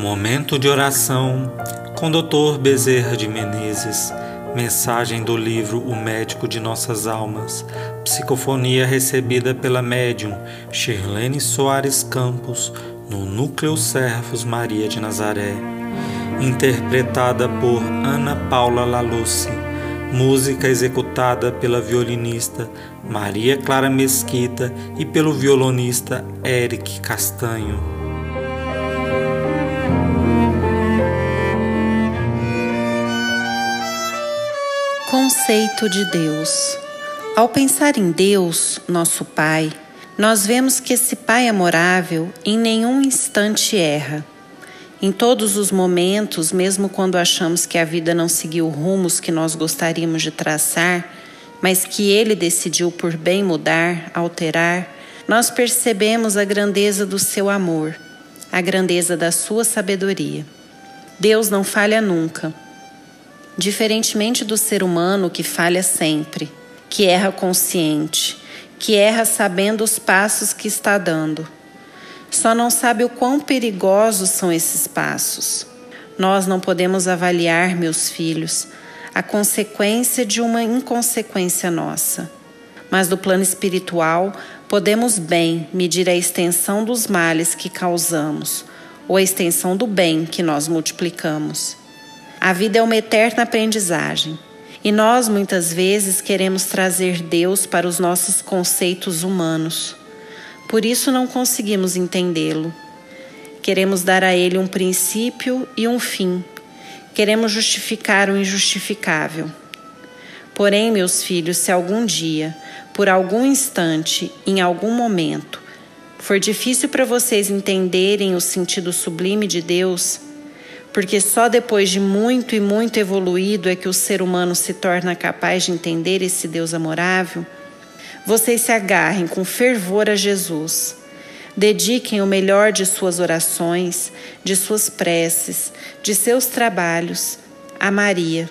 Momento de oração com Dr. Bezerra de Menezes. Mensagem do livro O Médico de Nossas Almas. Psicofonia recebida pela médium Shirlene Soares Campos no Núcleo Servos Maria de Nazaré. Interpretada por Ana Paula Laluce. Música executada pela violinista Maria Clara Mesquita e pelo violonista Eric Castanho. Conceito de Deus. Ao pensar em Deus, nosso Pai, nós vemos que esse Pai amorável em nenhum instante erra. Em todos os momentos, mesmo quando achamos que a vida não seguiu rumos que nós gostaríamos de traçar, mas que Ele decidiu por bem mudar, alterar, nós percebemos a grandeza do seu amor, a grandeza da sua sabedoria. Deus não falha nunca Diferentemente do ser humano que falha sempre, que erra consciente, que erra sabendo os passos que está dando. Só não sabe o quão perigosos são esses passos. Nós não podemos avaliar, meus filhos, a consequência de uma inconsequência nossa. Mas do plano espiritual, podemos bem medir a extensão dos males que causamos ou a extensão do bem que nós multiplicamos. A vida é uma eterna aprendizagem. E nós muitas vezes queremos trazer Deus para os nossos conceitos humanos. Por isso não conseguimos entendê-lo. Queremos dar a Ele um princípio e um fim. Queremos justificar o injustificável. Porém, meus filhos, se algum dia, por algum instante, em algum momento, for difícil para vocês entenderem o sentido sublime de Deus, porque só depois de muito e muito evoluído é que o ser humano se torna capaz de entender esse Deus amorável, vocês se agarrem com fervor a Jesus. Dediquem o melhor de suas orações, de suas preces, de seus trabalhos a Maria,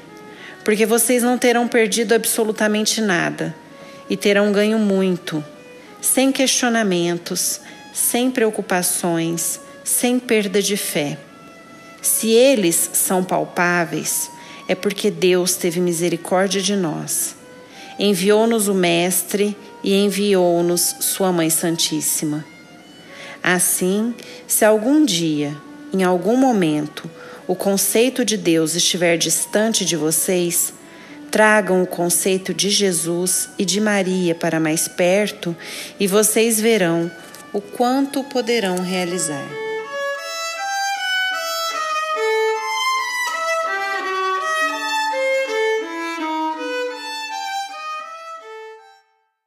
porque vocês não terão perdido absolutamente nada e terão ganho muito, sem questionamentos, sem preocupações, sem perda de fé. Se eles são palpáveis, é porque Deus teve misericórdia de nós. Enviou-nos o Mestre e enviou-nos Sua Mãe Santíssima. Assim, se algum dia, em algum momento, o conceito de Deus estiver distante de vocês, tragam o conceito de Jesus e de Maria para mais perto e vocês verão o quanto poderão realizar.